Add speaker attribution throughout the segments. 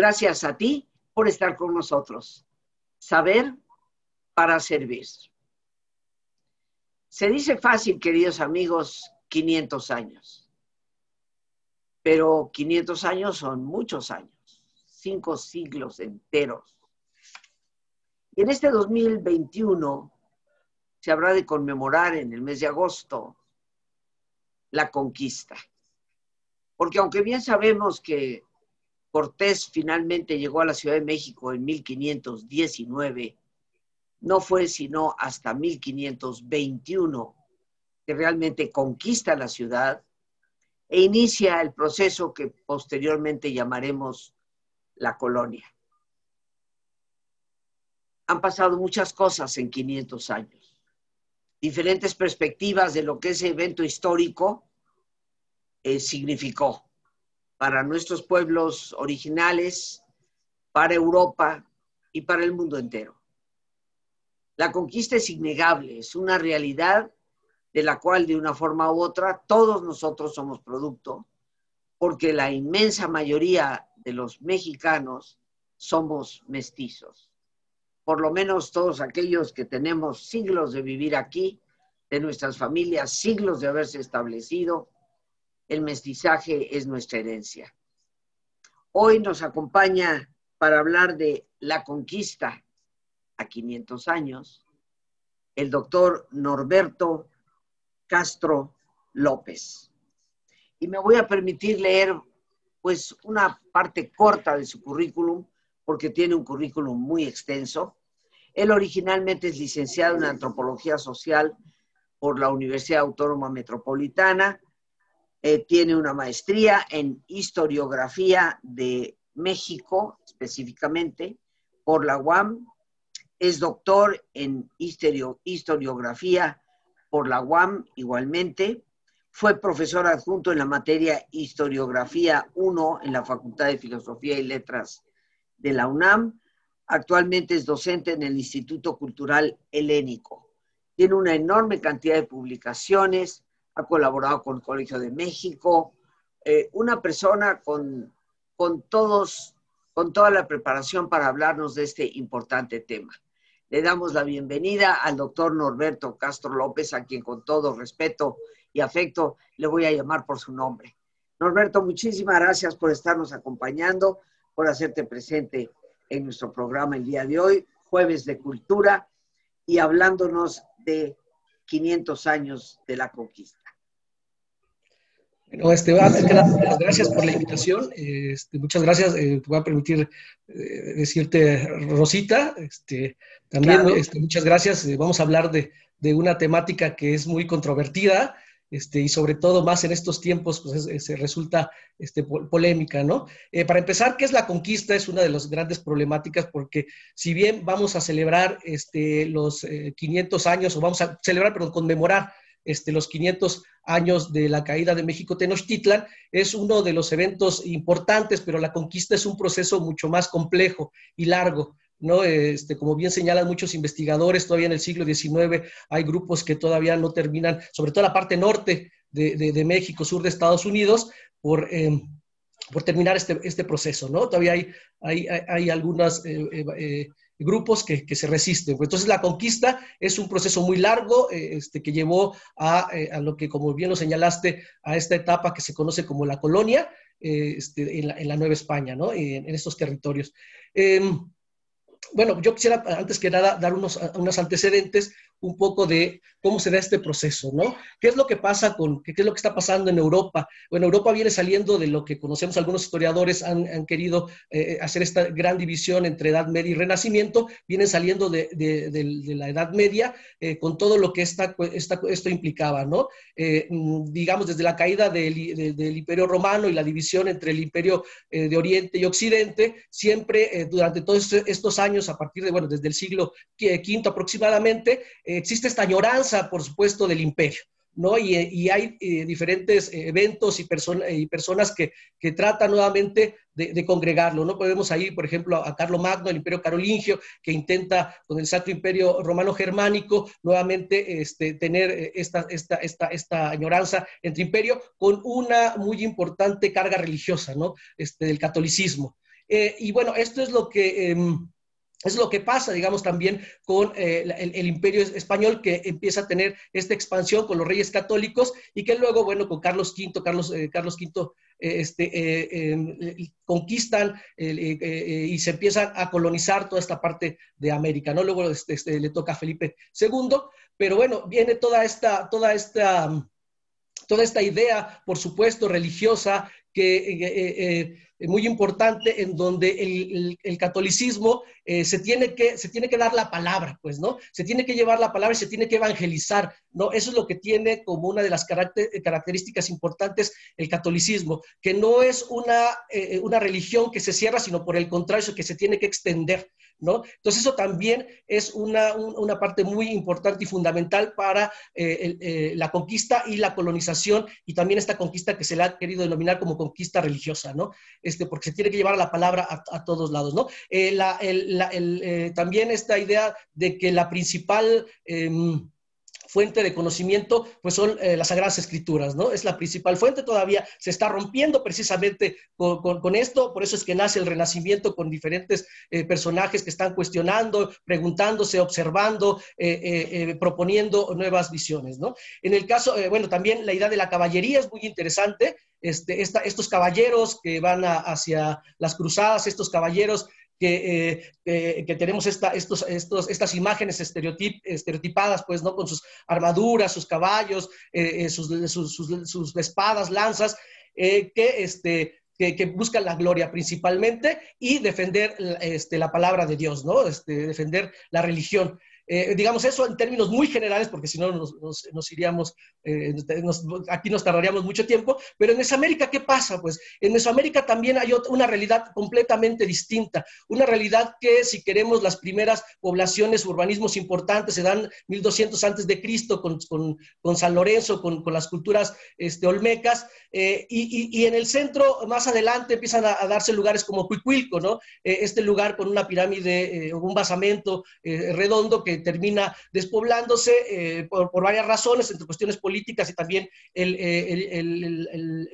Speaker 1: Gracias a ti por estar con nosotros. Saber para servir. Se dice fácil, queridos amigos, 500 años. Pero 500 años son muchos años, cinco siglos enteros. Y en este 2021 se habrá de conmemorar en el mes de agosto la conquista. Porque aunque bien sabemos que Cortés finalmente llegó a la Ciudad de México en 1519, no fue sino hasta 1521 que realmente conquista la ciudad e inicia el proceso que posteriormente llamaremos la colonia. Han pasado muchas cosas en 500 años, diferentes perspectivas de lo que ese evento histórico eh, significó para nuestros pueblos originales, para Europa y para el mundo entero. La conquista es innegable, es una realidad de la cual de una forma u otra todos nosotros somos producto, porque la inmensa mayoría de los mexicanos somos mestizos. Por lo menos todos aquellos que tenemos siglos de vivir aquí, de nuestras familias, siglos de haberse establecido, el mestizaje es nuestra herencia. Hoy nos acompaña para hablar de la conquista a 500 años el doctor Norberto Castro López. Y me voy a permitir leer pues una parte corta de su currículum, porque tiene un currículum muy extenso. Él originalmente es licenciado en antropología social por la Universidad Autónoma Metropolitana, eh, tiene una maestría en historiografía de México, específicamente, por la UAM. Es doctor en historiografía por la UAM igualmente. Fue profesor adjunto en la materia Historiografía 1 en la Facultad de Filosofía y Letras de la UNAM. Actualmente es docente en el Instituto Cultural Helénico. Tiene una enorme cantidad de publicaciones, ha colaborado con el Colegio de México, eh, una persona con, con, todos, con toda la preparación para hablarnos de este importante tema. Le damos la bienvenida al doctor Norberto Castro López, a quien con todo respeto y afecto le voy a llamar por su nombre. Norberto, muchísimas gracias por estarnos acompañando, por hacerte presente en nuestro programa el día de hoy, jueves de cultura, y hablándonos de 500 años de la conquista.
Speaker 2: Bueno, este, gracias por la invitación. Este, muchas gracias. Eh, te voy a permitir eh, decirte, Rosita, este, también este, muchas gracias. Eh, vamos a hablar de, de, una temática que es muy controvertida este, y sobre todo más en estos tiempos, pues se resulta este, polémica, ¿no? para empezar, ¿qué es la conquista? Es una de las grandes problemáticas porque si bien vamos a celebrar este, los 500 años, o vamos a celebrar, pero conmemorar este, los 500 años de la caída de México Tenochtitlan, es uno de los eventos importantes, pero la conquista es un proceso mucho más complejo y largo. ¿no? Este, como bien señalan muchos investigadores, todavía en el siglo XIX hay grupos que todavía no terminan, sobre todo la parte norte de, México, sur de Estados Unidos, por, em, por terminar este, este, proceso. ¿no? Todavía hay, hay, hay algunas eh, eh, grupos que, se resisten. Entonces la conquista es un proceso muy largo eh, este, que llevó eh, a, lo que, como bien lo señalaste, a esta etapa que se conoce como la colonia eh, este, en, la, Nueva España, ¿no? en, en estos territorios. Em, bueno, yo quisiera antes que nada dar unos, unos antecedentes un poco de cómo se da este proceso, ¿no? ¿Qué es lo que pasa con, qué, es lo que está pasando en Europa? Bueno, Europa viene saliendo de lo que conocemos, algunos historiadores han, querido eh, hacer esta gran división entre Edad Media y Renacimiento, vienen saliendo de, la Edad Media eh, con todo lo que esta, esto implicaba, ¿no? Eh, mm, digamos, desde la caída del, del, Imperio Romano y la división entre el Imperio de Oriente y Occidente, siempre durante todos estos años, a partir de, bueno, desde el siglo V aproximadamente, existe esta añoranza, por supuesto, del imperio. ¿no? Y, hay eh, diferentes eventos y, y personas que, que, tratan nuevamente de, congregarlo. ¿no? Podemos ahí, por ejemplo, a, Carlo Magno, el imperio carolingio, que intenta con el Sacro Imperio Romano Germánico nuevamente este, tener eh, esta, esta, esta, esta añoranza entre imperio con una muy importante carga religiosa ¿no? este, del catolicismo. y bueno, esto es lo que... Em, es lo que pasa, digamos, también con eh, el, imperio español que empieza a tener esta expansión con los reyes católicos y que luego, bueno, con Carlos V, Carlos, V conquistan y se empiezan a colonizar toda esta parte de América, ¿no? Luego este, este, le toca a Felipe II, pero bueno, viene toda esta, toda esta, toda esta idea, por supuesto, religiosa que muy importante en donde el, catolicismo eh, se, tiene que, se tiene que dar la palabra, pues, ¿no? Se tiene que llevar la palabra y se tiene que evangelizar, ¿no? Eso es lo que tiene como una de las características importantes el catolicismo, que no es una, eh, una religión que se cierra, sino por el contrario, que se tiene que extender. Entonces eso también es una, parte muy importante y fundamental para eh, eh, la conquista y la colonización y también esta conquista que se le ha querido denominar como conquista religiosa, ¿no? Este, porque se tiene que llevar la palabra a, todos lados, ¿no? Eh, también esta idea de que la principal em, fuente de conocimiento, pues son eh, las Sagradas Escrituras, ¿no? Es la principal fuente, todavía se está rompiendo precisamente con, esto, por eso es que nace el Renacimiento con diferentes eh, personajes que están cuestionando, preguntándose, observando, eh, proponiendo nuevas visiones, ¿no? En el caso, bueno, también la idea de la caballería es muy interesante, este, estos caballeros que van hacia las cruzadas, estos caballeros que, eh, que tenemos esta, estos, estos, estas imágenes estereotip, estereotipadas, pues, ¿no? Con sus armaduras, sus caballos, eh, eh, sus, sus, sus, espadas, lanzas, que, este, que, que, buscan la gloria principalmente y defender este, la palabra de Dios, ¿no? Este, defender la religión. Eh, digamos eso en términos muy generales, porque si no nos, iríamos, eh, aquí nos tardaríamos mucho tiempo, pero en Mesoamérica, ¿qué pasa? Pues en Mesoamérica también hay una realidad completamente distinta, una realidad que si queremos las primeras poblaciones, urbanismos importantes se dan 1200 antes de Cristo con, con, San Lorenzo, con, con, las culturas este, olmecas, eh, y, y, en el centro, más adelante, empiezan a, darse lugares como Cuicuilco, ¿no? este lugar con una pirámide, un basamento redondo que termina despoblándose eh, por, varias razones, entre cuestiones políticas y también eh,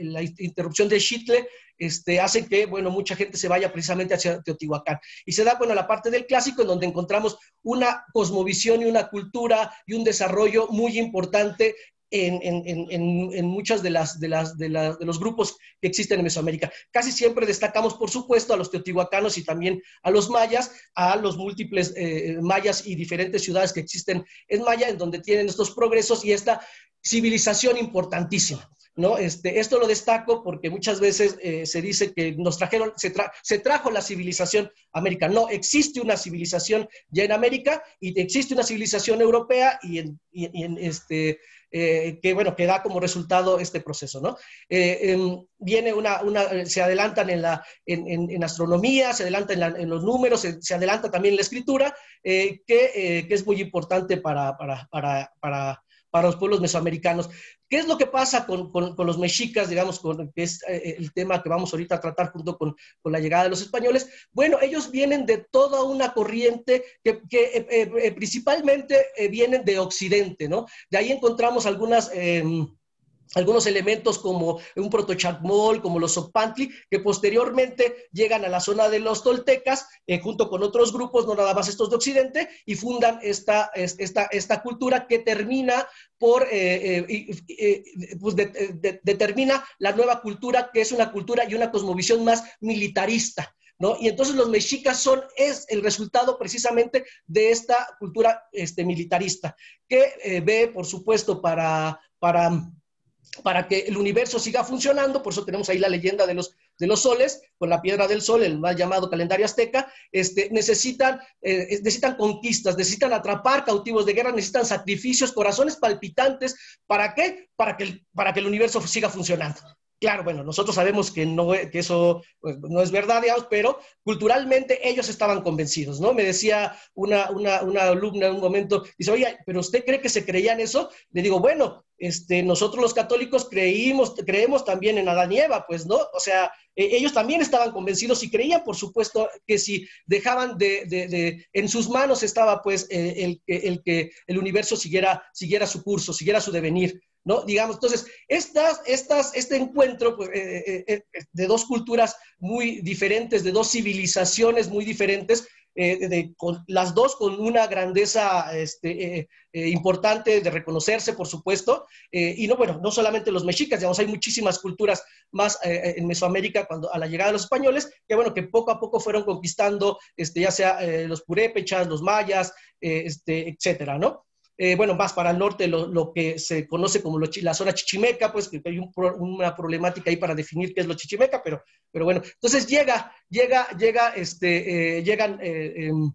Speaker 2: la interrupción de Chitle, este, hace que, bueno, mucha gente se vaya precisamente hacia Teotihuacán. Y se da, bueno, la parte del clásico en donde encontramos una cosmovisión y una cultura y un desarrollo muy importante en, muchas de, las, de, las, de, los grupos que existen en Mesoamérica. Casi siempre destacamos, por supuesto, a los teotihuacanos y también a los mayas, a los múltiples eh, mayas y diferentes ciudades que existen en Maya, en donde tienen estos progresos y esta civilización importantísima. ¿no? Este, esto lo destaco porque muchas veces eh, se dice que nos trajeron, se, se, trajo la civilización americana. No, existe una civilización ya en América y existe una civilización europea y en, y en este, eh, que, bueno, que da como resultado este proceso, ¿no? Eh, em, viene una, una, se adelantan en, la, en, en, astronomía, se adelantan en, los números, se, adelanta también en la escritura, que, que, es muy importante para, para, para para los pueblos mesoamericanos. ¿Qué es lo que pasa con, los mexicas, digamos, con, que es eh, el tema que vamos ahorita a tratar junto con, con, la llegada de los españoles? Bueno, ellos vienen de toda una corriente que, que eh, eh, principalmente vienen de Occidente, ¿no? De ahí encontramos algunas em, algunos elementos como un protochacmol, como los Sopantli, que posteriormente llegan a la zona de los toltecas, eh, junto con otros grupos, no nada más estos de Occidente, y fundan esta, esta, esta cultura que termina por, eh, eh, pues determina la nueva cultura, que es una cultura y una cosmovisión más militarista. ¿No? Y entonces los mexicas son, es el resultado precisamente de esta cultura este, militarista, que ve, por supuesto, para, para para que el universo siga funcionando, por eso tenemos ahí la leyenda de los, de los soles, con la piedra del sol, el mal llamado calendario azteca, este, necesitan, eh, necesitan conquistas, necesitan atrapar cautivos de guerra, necesitan sacrificios, corazones palpitantes, ¿para qué? Para que, para que el universo siga funcionando. Claro, bueno, nosotros sabemos que, no, que eso pues, no es verdad, digamos, pero culturalmente ellos estaban convencidos, ¿no? Me decía una, una, una alumna en un momento, dice, oye, ¿pero usted cree que se creían eso? Le digo, bueno, este, nosotros los católicos creímos, creemos también en Adán y Eva, pues, ¿no? O sea, e, ellos también estaban convencidos y creían, por supuesto, que si dejaban de, en sus manos estaba, pues, eh, el, el, que el universo siguiera, siguiera su curso, siguiera su devenir. ¿no? Digamos, entonces, estas, estas, este encuentro pues, eh, de dos culturas muy diferentes, de dos civilizaciones muy diferentes, eh, con, las dos con una grandeza este, eh, eh, importante de reconocerse, por supuesto, y no, bueno, no solamente los mexicas, digamos, hay muchísimas culturas más en Mesoamérica cuando, a la llegada de los españoles, que bueno, que poco a poco fueron conquistando, este, ya sea los purépechas, los mayas, este, etcétera, ¿no? Eh, bueno, más para el norte, lo, que se conoce como la zona chichimeca, pues que hay una problemática ahí para definir qué es lo chichimeca, pero, pero bueno, entonces llega, llega, llega, este, eh, llegan eh, em,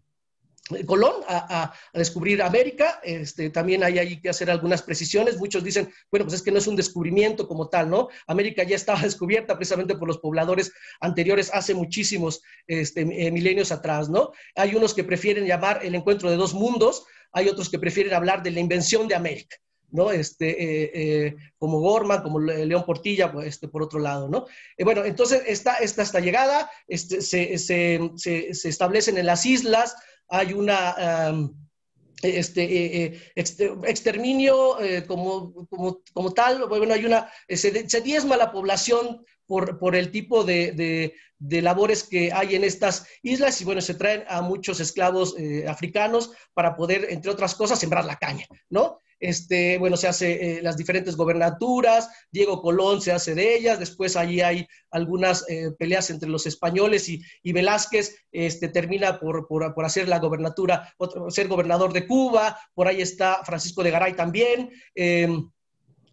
Speaker 2: Colón a, descubrir América, este, también hay, hay que hacer algunas precisiones, muchos dicen, bueno, pues es que no es un descubrimiento como tal, ¿no? América ya estaba descubierta precisamente por los pobladores anteriores hace muchísimos este, milenios atrás, ¿no? Hay unos que prefieren llamar el encuentro de dos mundos, hay otros que prefieren hablar de la invención de América. ¿no? Este, eh, eh, como Gorman, como León Portilla, pues, este, por otro lado, ¿no? Eh, bueno, entonces esta, esta, esta llegada este, se, se, se, establecen en las islas, hay una... este, exterminio como, como, como, tal, bueno, hay una, se, se diezma la población por, el tipo de, labores que hay en estas islas y bueno, se traen a muchos esclavos eh, africanos para poder, entre otras cosas, sembrar la caña, ¿no? Este, bueno, se hace eh, las diferentes gobernaturas, Diego Colón se hace de ellas, después allí hay algunas eh, peleas entre los españoles y, Velázquez este, termina por, hacer la gobernatura, ser gobernador de Cuba, por ahí está Francisco de Garay también. Em,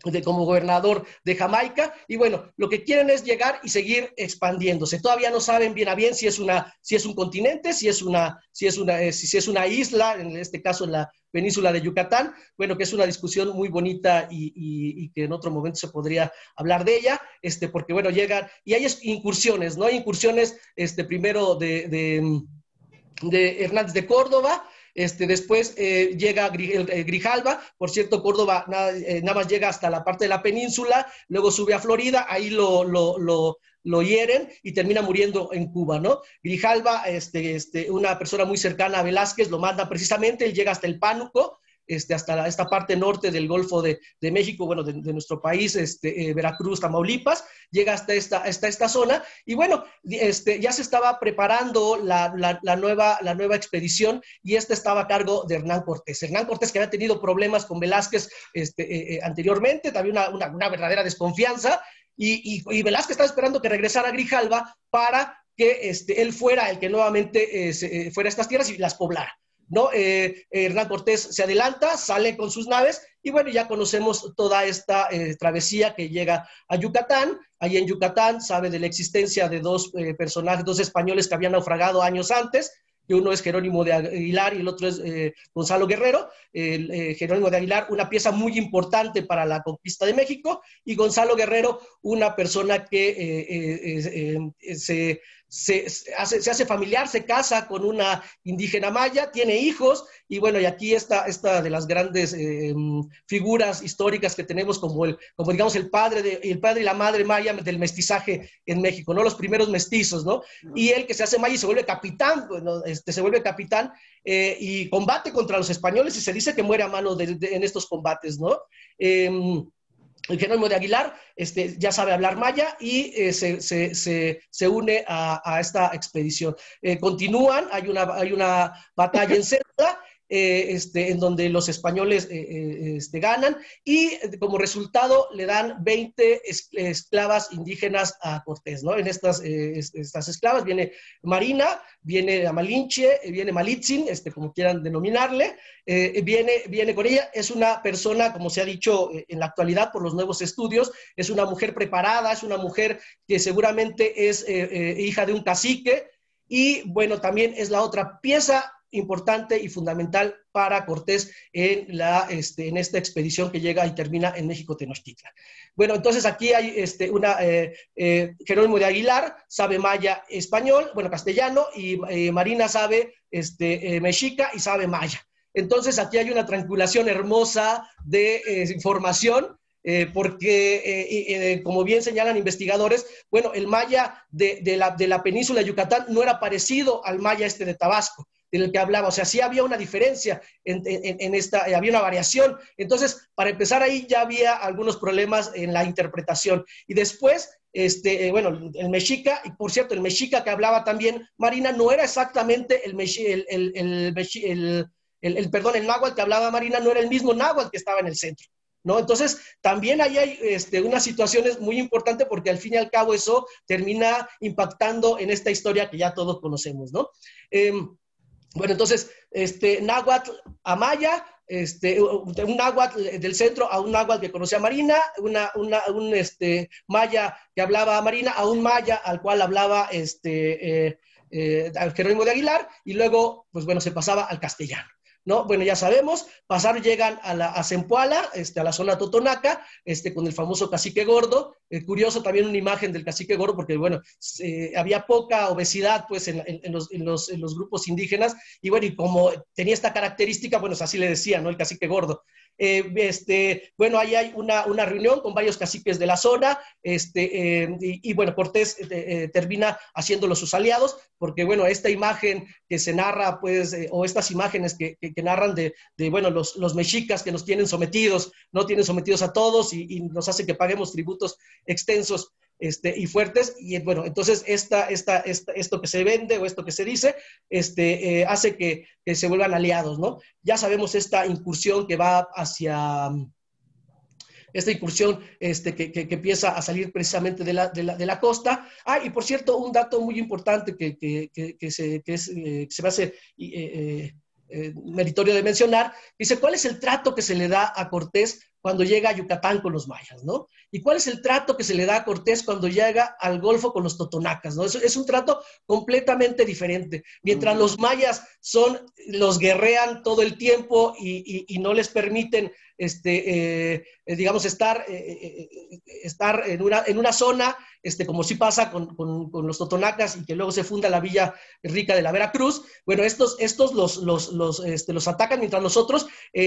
Speaker 2: de, como gobernador de Jamaica. Y bueno, lo que quieren es llegar y seguir expandiéndose. Todavía no saben bien a bien si es, una, si es un continente, si es una, si es una, eh, si es una isla, en este caso la península de Yucatán. Bueno, que es una discusión muy bonita y, que en otro momento se podría hablar de ella, este, porque bueno, llegan y hay incursiones, ¿no? Hay incursiones, este, primero de, de, de Hernández de Córdoba, este, después eh, llega Grijalva, por cierto, Córdoba eh, nada, más llega hasta la parte de la península, luego sube a Florida, ahí lo, lo, hieren y termina muriendo en Cuba, ¿no? Grijalva, este, este, una persona muy cercana a Velázquez, lo manda precisamente, él llega hasta el Pánuco, este, hasta esta parte norte del Golfo de, México, bueno, de, nuestro país, este, eh, Veracruz, Tamaulipas, llega hasta esta, esta zona y bueno, este, ya se estaba preparando la, nueva, la nueva expedición y esta estaba a cargo de Hernán Cortés. Hernán Cortés que había tenido problemas con Velázquez este, eh, eh, anteriormente, también una, verdadera desconfianza y, Velázquez estaba esperando que regresara Grijalva para que este, él fuera el que nuevamente fuera a estas tierras y las poblara. ¿no? Eh, Hernán Cortés se adelanta, sale con sus naves y bueno, ya conocemos toda esta eh, travesía que llega a Yucatán. Allí en Yucatán sabe de la existencia de dos eh, personajes, dos españoles que habían naufragado años antes, que uno es Jerónimo de Aguilar y el otro es Gonzalo Guerrero. Jerónimo de Aguilar, una pieza muy importante para la conquista de México, y Gonzalo Guerrero, una persona que se se, hace, se, hace, familiar, se casa con una indígena maya, tiene hijos, y bueno, y aquí está esta de las grandes eh, figuras históricas que tenemos como, el, como digamos, el padre, de, el padre y la madre maya del mestizaje en México, ¿no? Los primeros mestizos, ¿no? Y él que se hace maya y se vuelve capitán, bueno, este, se vuelve capitán eh, y combate contra los españoles y se dice que muere a mano en estos combates, ¿no? Em, Jerónimo de Aguilar este, ya sabe hablar maya y eh, se, une a, esta expedición. Eh, continúan, hay una, hay una batalla en Cerda eh, este, en donde los españoles eh, eh, este, ganan y como resultado le dan 20 esclavas indígenas a Cortés, ¿no? En estas, estas esclavas viene Marina, viene Amalinche, viene Malitzin, este, como quieran denominarle, viene, viene con ella, es una persona, como se ha dicho en la actualidad por los nuevos estudios, es una mujer preparada, es una mujer que seguramente es hija de un cacique, y bueno, también es la otra pieza importante y fundamental para Cortés en, la, este, en esta expedición que llega y termina en México Tenochtitlan. Bueno, entonces aquí hay este, una, eh, eh, Jerónimo de Aguilar sabe maya español, bueno, castellano, y eh, Marina sabe este, mexica y sabe maya. Entonces aquí hay una tranquilación hermosa de información porque, como bien señalan investigadores, bueno, el maya de, la, de, la, península de Yucatán no era parecido al maya este de Tabasco del que hablaba. O sea, sí había una diferencia en, esta, había una variación. Entonces, para empezar ahí ya había algunos problemas en la interpretación. Y después, este, eh, bueno, el mexica, y por cierto, el mexica que hablaba también Marina no era exactamente el, el, el, el, perdón, el náhuatl que hablaba Marina no era el mismo náhuatl que estaba en el centro. ¿No? Entonces, también ahí hay este, unas situaciones muy importantes porque al fin y al cabo eso termina impactando en esta historia que ya todos conocemos, ¿no? Em, bueno, entonces, este, náhuatl a maya, este, un náhuatl del centro a un náhuatl que conocía a Marina, una, un este, maya que hablaba a Marina, a un maya al cual hablaba este, eh, eh, Jerónimo de Aguilar, y luego, pues bueno, se pasaba al castellano. ¿No? Bueno, ya sabemos, pasar llegan a, la, a Zempoala, este, a la zona Totonaca, este, con el famoso cacique gordo. Eh, curioso también una imagen del cacique gordo, porque, bueno, había poca obesidad, pues, en, los, en, los, grupos indígenas, y bueno, y como tenía esta característica, bueno, así le decía, ¿no? El cacique gordo. Eh, este, bueno, ahí hay una, una, reunión con varios caciques de la zona, este, eh, y, bueno, Cortés eh, termina haciéndolo sus aliados, porque bueno, esta imagen que se narra, pues, o estas imágenes que, que, narran de, de, bueno, los, los, mexicas que nos tienen sometidos, no tienen sometidos a todos y, y nos hace que paguemos tributos extensos este, y fuertes. Y bueno, entonces esta, esta, esto que se vende o esto que se dice este, eh, hace que, se vuelvan aliados, ¿no? Ya sabemos esta incursión que va hacia esta incursión este, que, que, empieza a salir precisamente de la, de la, de la, costa. Ah, y por cierto, un dato muy importante que, se, es, eh, se meritorio de mencionar, dice, ¿cuál es el trato que se le da a Cortés cuando llega a Yucatán con los mayas, ¿no? ¿Y cuál es el trato que se le da a Cortés cuando llega al Golfo con los totonacas, ¿no? Es, es un trato completamente diferente. Mientras los mayas son, los guerrean todo el tiempo y, y no les permiten este, eh, eh, digamos, estar, eh, estar en, una, en una zona, este, como sí pasa con, con, los totonacas y que luego se funda la Villa Rica de la Veracruz. Bueno, estos, estos los, los, los, este, los atacan mientras los otros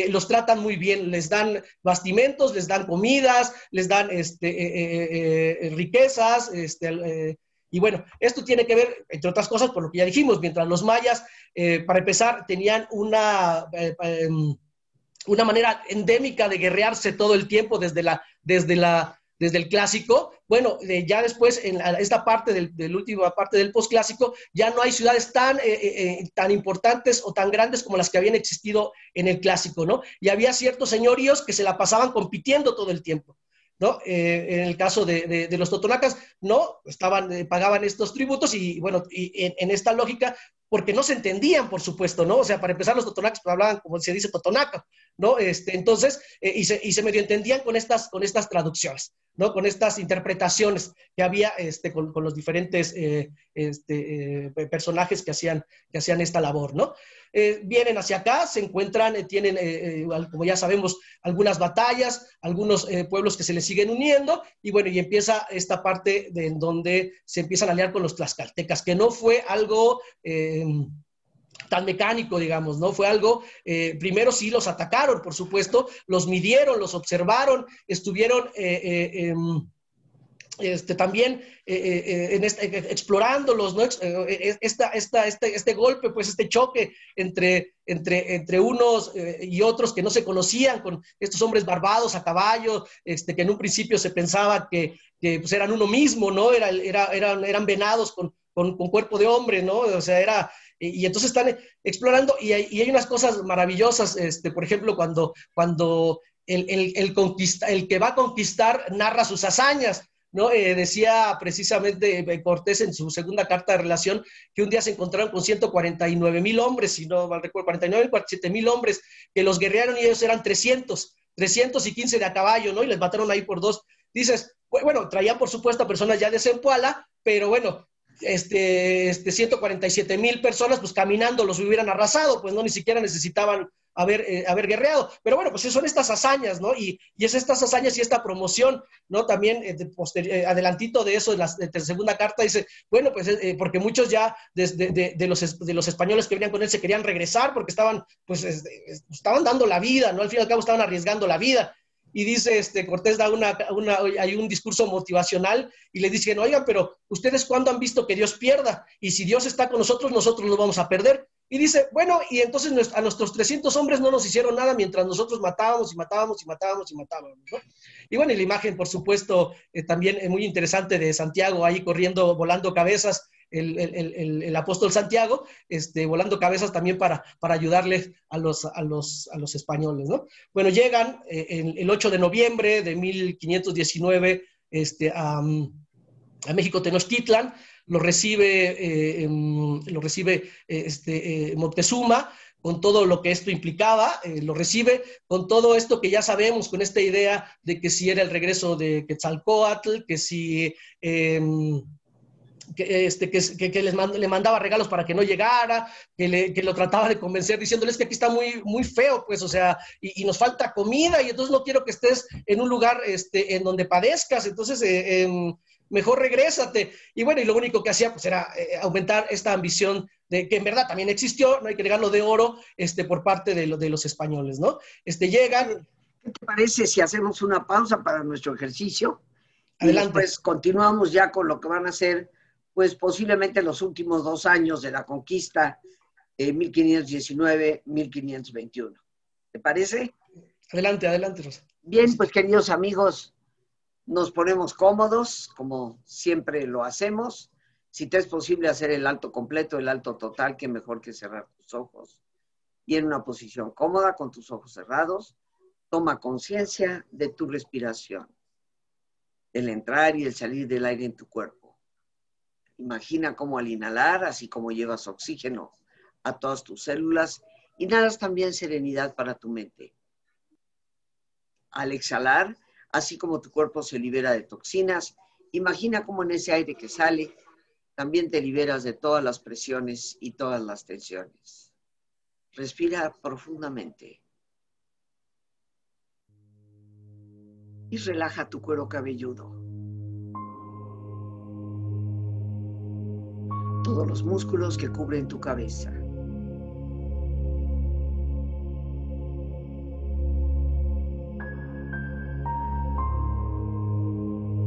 Speaker 2: los tratan muy bien, les dan bastimentos, les dan comidas, les dan este, riquezas, este, y bueno, esto tiene que ver, entre otras cosas, por lo que ya dijimos, mientras los mayas, para empezar, tenían una em, una manera endémica de guerrearse todo el tiempo desde, la, desde, la, desde el clásico. Bueno, ya después, en esta parte del, del última parte del postclásico, ya no hay ciudades tan, eh, eh, eh, tan importantes o tan grandes como las que habían existido en el clásico, ¿no? Y había ciertos señoríos que se la pasaban compitiendo todo el tiempo. ¿no? en el caso de, de, los totonacas, no, estaban, pagaban estos tributos y bueno, y en, esta lógica, porque no se entendían, por supuesto, ¿no? O sea, para empezar, los totonacas pues, hablaban como se dice totonaca, ¿no? Este, entonces, eh, y, se, y, se, medio entendían con estas, con estas traducciones, ¿no? Con estas interpretaciones que había este, con, con los diferentes eh, este, eh, personajes que hacían, que hacían esta labor, ¿no? Vienen hacia acá, se encuentran, tienen, como ya sabemos, algunas batallas, algunos pueblos que se les siguen uniendo, y bueno, y empieza esta parte de en donde se empiezan a aliar con los tlaxcaltecas, que no fue algo tan mecánico, digamos, ¿no? Fue algo, eh, primero sí los atacaron, por supuesto, los midieron, los observaron, estuvieron eh, eh, em, este, también en este, explorándolos, ¿no? Esta, esta, este, este golpe, pues este choque entre, unos y otros que no se conocían, con estos hombres barbados a caballo, este, que en un principio se pensaba que, pues, eran uno mismo, eran, venados con, con, cuerpo de hombre, ¿no? O sea, era, y, entonces están explorando y hay, unas cosas maravillosas, este, por ejemplo, cuando, el que va a conquistar narra sus hazañas. ¿No? Eh, decía precisamente eh, Cortés en su segunda carta de relación que un día se encontraron con 149 mil hombres, si no mal recuerdo, 49 47 mil hombres, que los guerrearon y ellos eran 300, 315 de a caballo, ¿no? Y les mataron ahí por dos. Dices, bueno, traían por supuesto a personas ya de Zempoala, pero bueno, este, este 147 mil personas, pues caminando los hubieran arrasado, pues no, ni siquiera necesitaban haber, eh, haber guerreado. Pero bueno, pues son estas hazañas, ¿no? Y, es estas hazañas y esta promoción, ¿no? También eh, eh, adelantito de eso, en la, segunda carta dice, bueno, pues porque muchos ya de, de, los, de españoles que venían con él se querían regresar porque estaban, pues, estaban dando la vida, ¿no? Al fin y al cabo estaban arriesgando la vida y dice, este, Cortés da una, una, hay un discurso motivacional y le dicen, oigan, pero ustedes cuándo han visto que Dios pierda? Y si Dios está con nosotros, nosotros no vamos a perder. Y dice, bueno, y entonces a nuestros 300 hombres no nos hicieron nada mientras nosotros matábamos y matábamos y matábamos y matábamos, ¿no? Y bueno, y la imagen, por supuesto, eh, también es muy interesante de Santiago ahí corriendo, volando cabezas, el, apóstol Santiago, este, volando cabezas también para, para ayudarle a los, a, los, a los españoles, ¿no? Bueno, llegan eh, el 8 de noviembre de 1519 este, a, a México Tenochtitlan, lo recibe, eh, lo recibe eh, este, Moctezuma, con todo lo que esto implicaba, lo recibe con todo esto que ya sabemos, con esta idea de que si era el regreso de Quetzalcoatl, que si em, que, este, que, les le mandaba regalos para que no llegara, que, le, lo trataba de convencer diciéndoles que aquí está muy, muy feo, pues, o sea, y, nos falta comida y entonces no quiero que estés en un lugar este, en donde padezcas, entonces eh, em, mejor regrésate. Y bueno, y lo único que hacía pues era eh, aumentar esta ambición de que en verdad también existió, no hay que negarlo de oro, este, por parte de, de los españoles, ¿no? Este, llegan...
Speaker 1: ¿Qué te parece si hacemos una pausa para nuestro ejercicio? Adelante. Y después continuamos ya con lo que van a ser pues posiblemente los últimos dos años de la conquista, eh, 1519-1521. ¿Te parece?
Speaker 2: Adelante, adelante, Rosa.
Speaker 1: Bien, pues queridos amigos, nos ponemos cómodos, como siempre lo hacemos. Si te es posible hacer el alto completo, el alto total, que mejor que cerrar tus ojos. Y en una posición cómoda, con tus ojos cerrados, toma conciencia de tu respiración, el entrar y el salir del aire en tu cuerpo Imagina cómo al inhalar, así como llevas oxígeno a todas tus células, inhalas también serenidad para tu mente. Al exhalar, así como tu cuerpo se libera de toxinas, imagina cómo en ese aire que sale, también te liberas de todas las presiones y todas las tensiones. Respira profundamente. Y relaja tu cuero cabelludo. todos los músculos que cubren tu cabeza.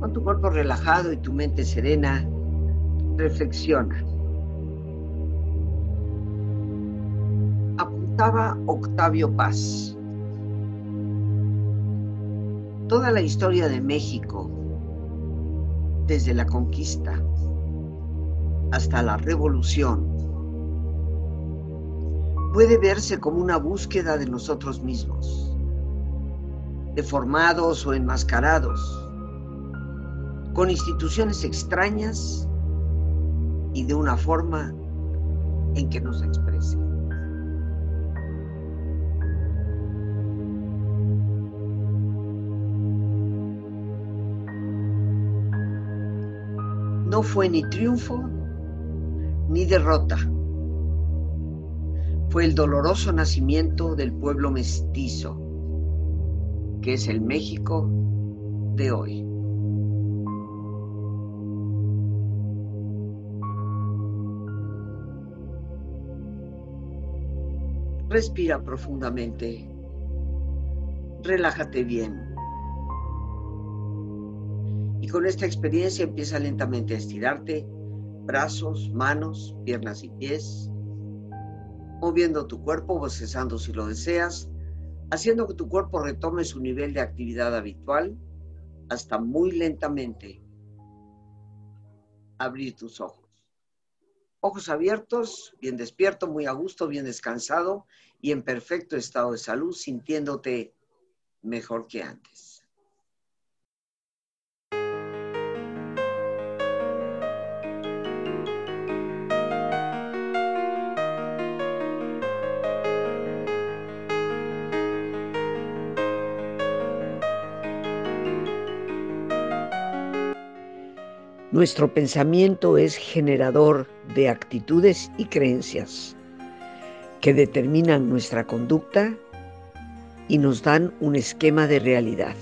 Speaker 1: Con tu cuerpo relajado y tu mente serena, reflexiona. Apuntaba Octavio Paz. Toda la historia de México, desde la conquista hasta la revolución, puede verse como una búsqueda de nosotros mismos, deformados o enmascarados con instituciones extrañas y de una forma en que nos exprese. No fue ni triunfo ni derrota. Fue el doloroso nacimiento del pueblo mestizo, que es el México de hoy. Respira profundamente. Relájate bien. Y con esta experiencia empieza lentamente a estirarte brazos, manos, piernas y pies, moviendo tu cuerpo, bocezando si lo deseas, haciendo que tu cuerpo retome su nivel de actividad habitual hasta muy lentamente abrir tus ojos ojos abiertos, bien despierto, muy a gusto, bien descansado y en perfecto estado de salud, sintiéndote mejor que antes. Nuestro pensamiento es generador de actitudes y creencias que determinan nuestra conducta y nos dan un esquema de realidad.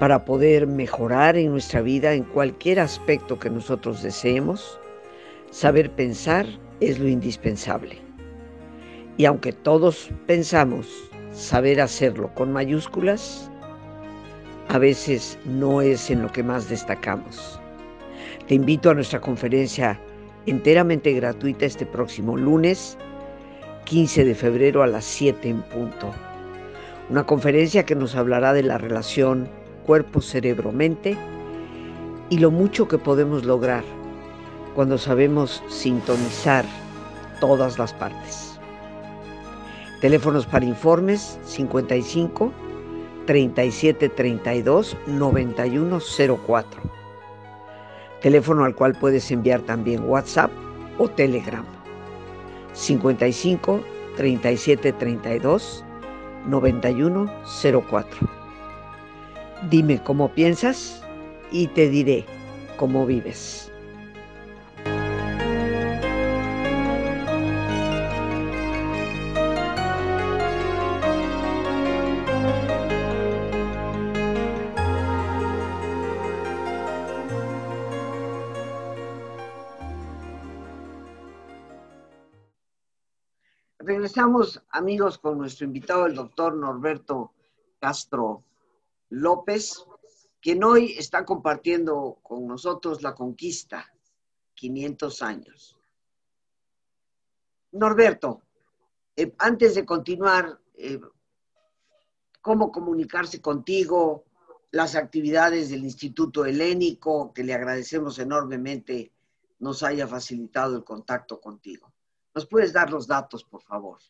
Speaker 1: Para poder mejorar en nuestra vida en cualquier aspecto que nosotros deseemos, saber pensar es lo indispensable. Y aunque todos pensamos saber hacerlo con mayúsculas, a veces no es en lo que más destacamos. Te invito a nuestra conferencia enteramente gratuita este próximo lunes 15 de febrero a las 7 en punto. Una conferencia que nos hablará de la relación cuerpo-cerebro-mente y lo mucho que podemos lograr cuando sabemos sintonizar todas las partes. Teléfonos para informes 55 37 32 9104. Teléfono al cual puedes enviar también WhatsApp o Telegram. 55 37 32 9104. Dime cómo piensas y te diré cómo vives. Amigos, con nuestro invitado, el doctor Norberto Castro López, quien hoy está compartiendo con nosotros la conquista, 500 años. Norberto, eh, antes de continuar, eh, ¿cómo comunicarse contigo? Las actividades del Instituto Helénico, que le agradecemos enormemente nos haya facilitado el contacto contigo. ¿Nos puedes dar los datos, por favor?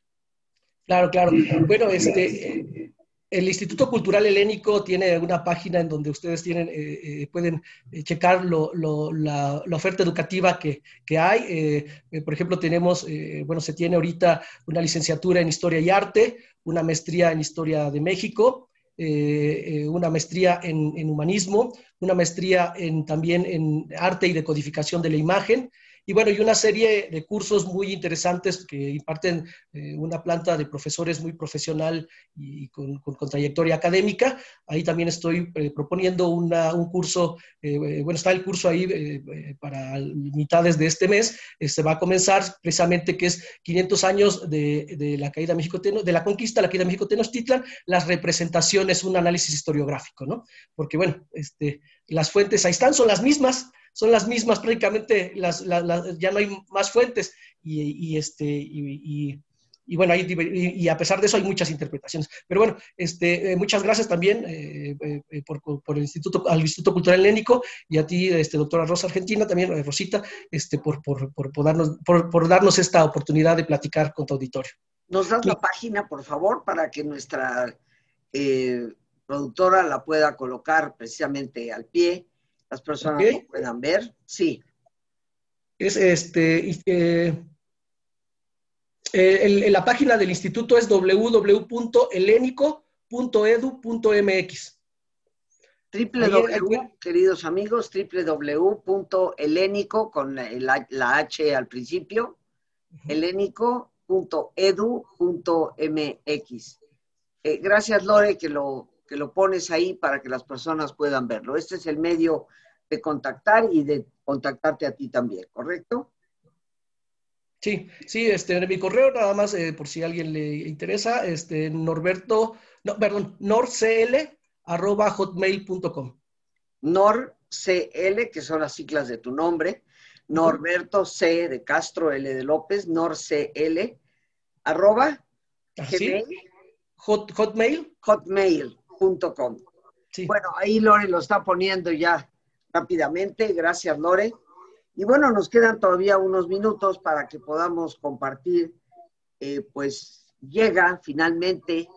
Speaker 2: Claro, claro. Bueno, este, el Instituto Cultural Helénico tiene una página en donde ustedes tienen, eh, eh, pueden eh, checar la, oferta educativa que, hay. por ejemplo, tenemos, bueno, se tiene ahorita una licenciatura en Historia y Arte, una maestría en Historia de México, una maestría en, en, Humanismo, una maestría en, también en Arte y Decodificación de la Imagen, y bueno, y una serie de cursos muy interesantes que imparten eh, una planta de profesores muy profesional y con, trayectoria académica. Ahí también estoy eh, proponiendo una, un curso, eh, bueno, está el curso ahí para mitades de este mes, se este va a comenzar precisamente que es 500 años de, de la caída México, de la conquista, la caída de México Tenochtitlan, las representaciones, un análisis historiográfico, ¿no? Porque bueno, este, las fuentes ahí están, son las mismas, son las mismas prácticamente, las, ya no hay más fuentes y, este, y, bueno, y, a pesar de eso hay muchas interpretaciones. Pero bueno, este, eh, muchas gracias también eh, eh, por, el Instituto, al Instituto Cultural Helénico y a ti, este, doctora Rosa Argentina, también Rosita, este, por, por, por, darnos, por, darnos esta oportunidad de platicar con tu auditorio.
Speaker 1: ¿Nos das la página, por favor, para que nuestra productora la pueda colocar precisamente al pie las personas puedan ver. Sí.
Speaker 2: Es este. Eh, la página del instituto es www.elenico.edu.mx.
Speaker 1: www, queridos amigos, www.elenico con la, H al principio, elenico.edu.mx. Eh, gracias, Lore, que lo, que lo pones ahí para que las personas puedan verlo. Este es el medio de contactar y de contactarte a ti también, ¿correcto?
Speaker 2: Sí, sí, este, en mi correo nada más, eh, por si a alguien le interesa, este, Norberto, no, perdón, norcl, arroba hotmail.com.
Speaker 1: NorCL, que son las siglas de tu nombre, Norberto C de Castro L de López, NorCL, arroba
Speaker 2: hotmail.
Speaker 1: Hotmail.com. Bueno, ahí Lore lo está poniendo ya rápidamente. Gracias, Lore. Y bueno, nos quedan todavía unos minutos para que podamos compartir, eh, pues llega finalmente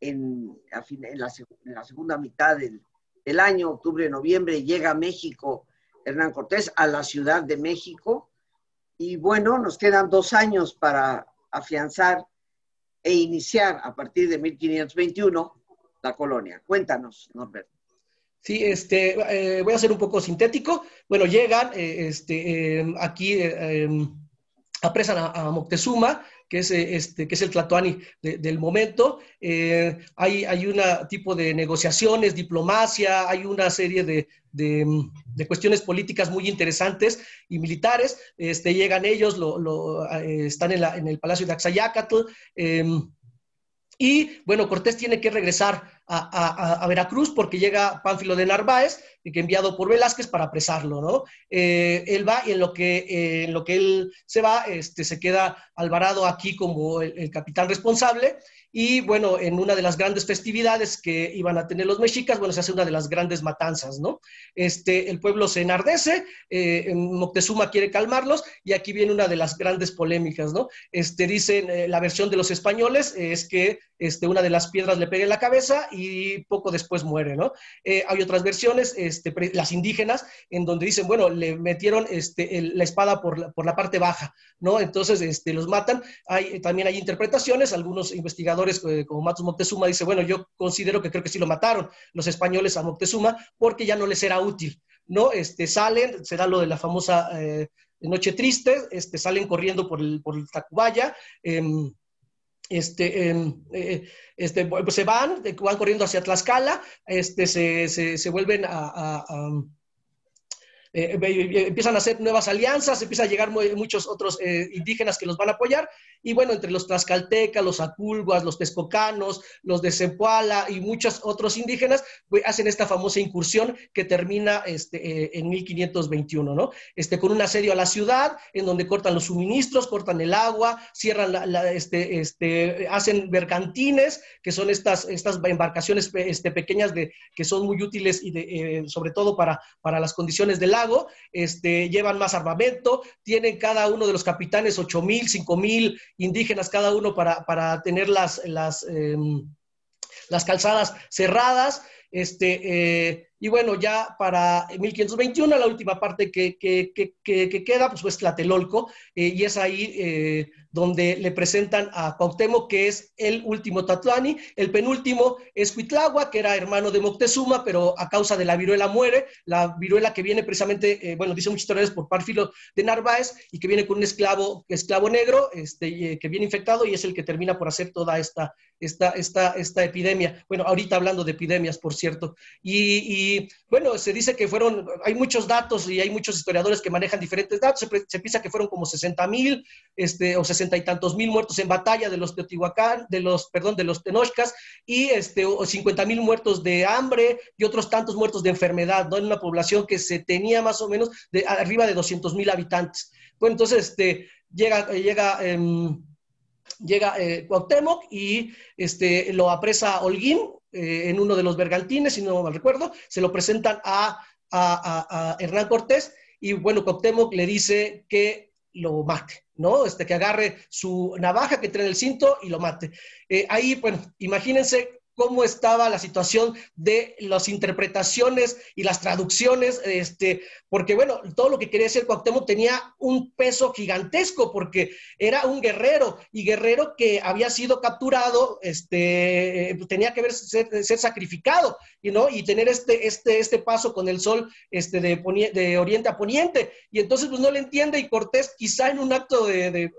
Speaker 1: en, la, segunda mitad del, año, octubre, noviembre, llega a México Hernán Cortés, a la Ciudad de México. Y bueno, nos quedan dos años para afianzar e iniciar a partir de 1521 la colonia. Cuéntanos, Norberto.
Speaker 2: Sí, este, eh, voy a ser un poco sintético. Bueno, llegan eh, este, em, aquí, eh, em, apresan a, Moctezuma, que es, este, que es el Tlatoani del momento. hay, hay un tipo de negociaciones, diplomacia, hay una serie de, de, cuestiones políticas muy interesantes y militares. Este, llegan ellos, lo, están en, en, el Palacio de Axayácatl. Y bueno, Cortés tiene que regresar a, Veracruz porque llega Pánfilo de Narváez, que enviado por Velázquez para apresarlo, ¿no? Eh, él va y en lo que, eh, en lo que él se va, este, se queda Alvarado aquí como el capitán responsable y bueno, en una de las grandes festividades que iban a tener los mexicas, bueno, se hace una de las grandes matanzas, ¿no? Este, el pueblo se enardece, eh, Moctezuma quiere calmarlos y aquí viene una de las grandes polémicas, ¿no? Este, dicen, eh, la versión de los españoles es que este, una de las piedras le pega en la cabeza y poco después muere, ¿no? Eh, hay otras versiones, este, las indígenas, en donde dicen, bueno, le metieron este, la espada por la, parte baja, ¿no? Entonces, este, los matan. También hay interpretaciones, algunos investigadores eh, como Matos Moctezuma dice, bueno, yo considero que creo que sí lo mataron los españoles a Moctezuma porque ya no les era útil, ¿no? Este, salen, será lo de la famosa eh, Noche Triste, este, salen corriendo por el, Tacubaya, em, este, em, eh, este, pues se van, van corriendo hacia Tlaxcala, este, se, se, vuelven a, empiezan a hacer nuevas alianzas, empiezan a llegar muchos otros indígenas que los van a apoyar, y bueno, entre los tlaxcaltecas, los aculguas, los texcocanos, los de Zempoala y muchos otros indígenas, pues, hacen esta famosa incursión que termina este, eh, en 1521, ¿no? Este, con un asedio a la ciudad, en donde cortan los suministros, cortan el agua, cierran la, este, este, hacen bergantines, que son estas, estas embarcaciones este, pequeñas de, que son muy útiles y eh, sobre todo para, para las condiciones del lago, este, llevan más armamento, tienen cada uno de los capitanes 8 mil, 5 mil indígenas cada uno para, para tener las, las, em, las calzadas cerradas. Este, eh, y bueno, ya para 1521, la última parte que, que, que, queda, pues es Tlatelolco, eh, y es ahí eh, donde le presentan a Cuauhtémoc, que es el último Tatuani, el penúltimo es Cuitlagua, que era hermano de Moctezuma, pero a causa de la viruela muere, la viruela que viene precisamente, eh, bueno, dice muchas historias por Párfilo de Narváez, y que viene con un esclavo, esclavo negro, este, que viene infectado, y es el que termina por hacer toda esta, esta, esta, esta epidemia. Bueno, ahorita hablando de epidemias, por cierto, y y bueno, se dice que fueron, hay muchos datos y hay muchos historiadores que manejan diferentes datos. Se, piensa que fueron como 60 mil este, o 60 y tantos mil muertos en batalla de los Teotihuacán, de los, perdón, de los Tenochcas y este, o 50 mil muertos de hambre y otros tantos muertos de enfermedad, ¿no? En una población que se tenía más o menos de arriba de 200 mil habitantes. Bueno, entonces, este, llega, llega, em, llega eh, Cuauhtémoc y este, lo apresa Holguín, eh, en uno de los bergantines, si no mal recuerdo, se lo presentan a, Hernán Cortés y bueno, Coctemoc le dice que lo mate, ¿no? Este, que agarre su navaja que trae en el cinto y lo mate. Eh, ahí, bueno, imagínense cómo estaba la situación de las interpretaciones y las traducciones, este, porque bueno, todo lo que quería decir Cuauhtémoc tenía un peso gigantesco, porque era un guerrero, y guerrero que había sido capturado, este, tenía que ver, ser, sacrificado, ¿no? y tener este, este, este paso con el sol este, de, de oriente a poniente, y entonces pues no le entiende, y Cortés quizá en un acto de,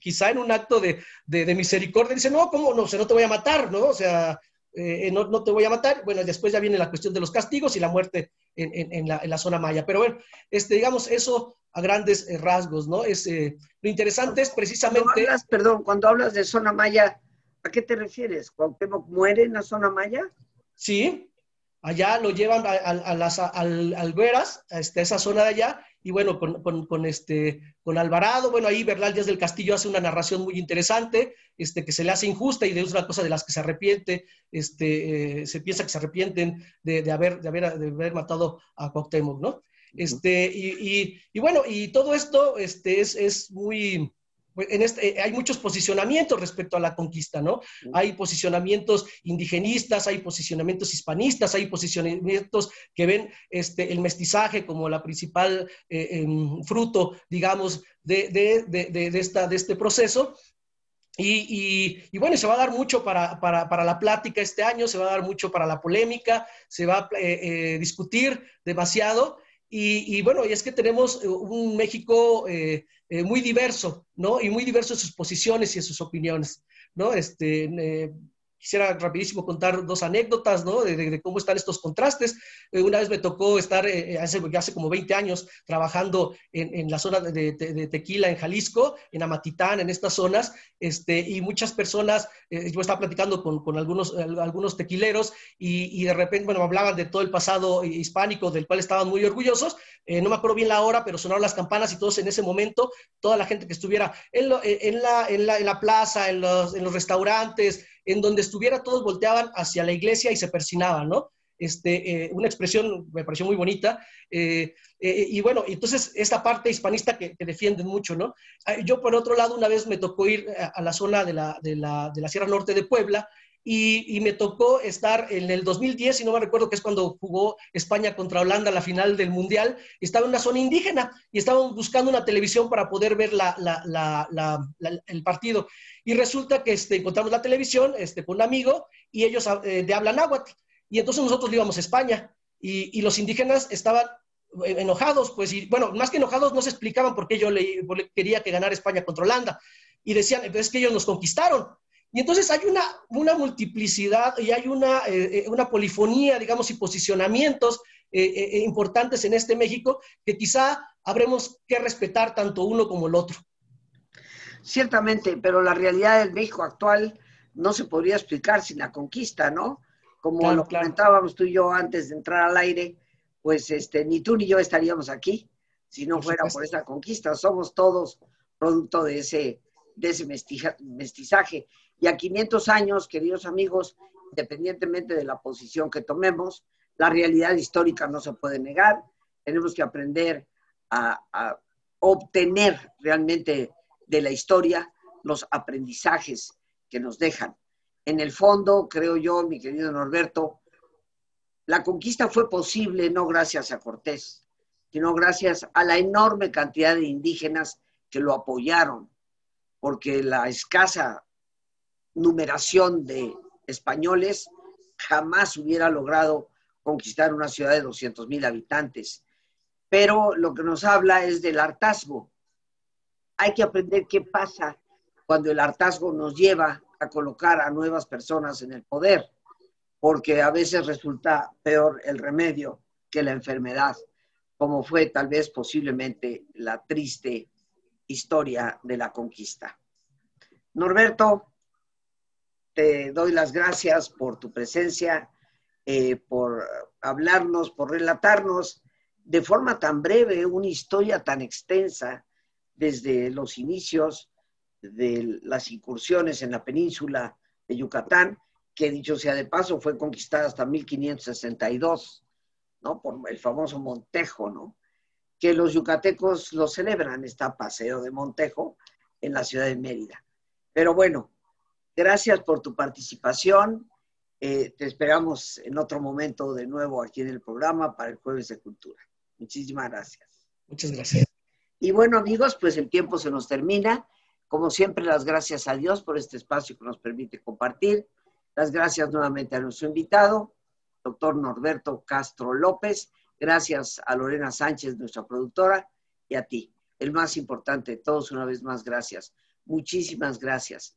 Speaker 2: quizá en un acto de, de, misericordia, dice, no, ¿cómo no? O sea, no te voy a matar, ¿no? O sea, eh, no, no, te voy a matar. Bueno, después ya viene la cuestión de los castigos y la muerte en, en, la, en la, zona maya. Pero bueno, este, digamos, eso a grandes eh, rasgos, ¿no? Es, eh, lo interesante es precisamente...
Speaker 1: perdón, cuando hablas de zona maya, ¿a qué te refieres? ¿Cuauhtémoc muere en la zona maya?
Speaker 2: Sí, allá lo llevan a, a las alberas, a este, esa zona de allá, y bueno, con, este, con Alvarado, bueno, ahí Bernal Díaz del Castillo hace una narración muy interesante, este, que se le hace injusta y de una cosa de las que se arrepiente, este, eh, se piensa que se arrepienten de, haber, de, haber, de haber matado a Cuauhtémoc, ¿no? Este, y, y, bueno, y todo esto este, es, es muy, en este, eh, hay muchos posicionamientos respecto a la conquista, ¿no? Hay posicionamientos indigenistas, hay posicionamientos hispanistas, hay posicionamientos que ven este, el mestizaje como la principal eh, em, fruto, digamos, de, de, esta, de este proceso. Y, y, bueno, se va a dar mucho para, para, para, la plática este año, se va a dar mucho para la polémica, se va a eh, discutir demasiado. Y, bueno, y es que tenemos un México eh, muy diverso, ¿no? Y muy diverso en sus posiciones y en sus opiniones, ¿no? Este, eh, quisiera rapidísimo contar dos anécdotas, ¿no? De, cómo están estos contrastes. Eh, una vez me tocó estar eh, hace, hace, como 20 años trabajando en, en la zona de, Tequila, en Jalisco, en Amatitán, en estas zonas, este, y muchas personas, eh, yo estaba platicando con, con algunos, algunos tequileros y, y, de repente, bueno, hablaban de todo el pasado hispánico del cual estaban muy orgullosos. no me acuerdo bien la hora, pero sonaron las campanas y todos en ese momento, toda la gente que estuviera en, en, la, en, la, en la plaza, en los, en los restaurantes, en donde estuviera todos volteaban hacia la iglesia y se persinaban, ¿no? Este, eh, una expresión me pareció muy bonita. Eh, eh, y bueno, entonces esta parte hispanista que, defienden mucho, ¿no? Ah, yo por otro lado una vez me tocó ir a, la zona de la, de, la, de la, Sierra Norte de Puebla y, me tocó estar en el 2010, si no me recuerdo que es cuando jugó España contra Holanda la final del Mundial, estaba en una zona indígena y estaban buscando una televisión para poder ver el partido. Y resulta que este, encontramos la televisión este, con un amigo y ellos eh, de hablan náhuatl. Y entonces nosotros íbamos a España y, los indígenas estaban eh, enojados, pues, y bueno, más que enojados, no se explicaban por qué yo le, quería que ganara España contra Holanda. Y decían, es que ellos nos conquistaron. Y entonces hay una, una multiplicidad y hay una, eh, una polifonía, digamos, y posicionamientos importantes en este México que quizá habremos que respetar tanto uno como el otro.
Speaker 1: Ciertamente, pero la realidad del México actual no se podría explicar sin la conquista, ¿no? Como lo comentábamos tú y yo antes de entrar al aire, pues este, ni tú ni yo estaríamos aquí si no fuera por esa conquista. Somos todos producto de ese, de ese mestizaje. Y a 500 años, queridos amigos, independientemente de la posición que tomemos, la realidad histórica no se puede negar. Tenemos que aprender a, obtener realmente de la historia, los aprendizajes que nos dejan. En el fondo, creo yo, mi querido Norberto, la conquista fue posible no gracias a Cortés, sino gracias a la enorme cantidad de indígenas que lo apoyaron, porque la escasa numeración de españoles jamás hubiera logrado conquistar una ciudad de 200 mil habitantes. Pero lo que nos habla es del hartazgo, hay que aprender qué pasa cuando el hartazgo nos lleva a colocar a nuevas personas en el poder, porque a veces resulta peor el remedio que la enfermedad, como fue tal vez posiblemente la triste historia de la conquista. Norberto, te doy las gracias por tu presencia, eh, por hablarnos, por relatarnos de forma tan breve una historia tan extensa desde los inicios de las incursiones en la península de Yucatán, que dicho sea de paso, fue conquistada hasta 1562, ¿no? Por el famoso Montejo, ¿no? Que los yucatecos lo celebran, está Paseo de Montejo en la ciudad de Mérida. Pero bueno, gracias por tu participación. Eh, te esperamos en otro momento de nuevo aquí en el programa para el Jueves de Cultura. Muchísimas gracias.
Speaker 2: Muchas gracias.
Speaker 1: Y bueno, amigos, pues el tiempo se nos termina. Como siempre, las gracias a Dios por este espacio que nos permite compartir. Las gracias nuevamente a nuestro invitado, doctor Norberto Castro López. Gracias a Lorena Sánchez, nuestra productora, y a ti. El más importante de todos, una vez más, gracias. Muchísimas gracias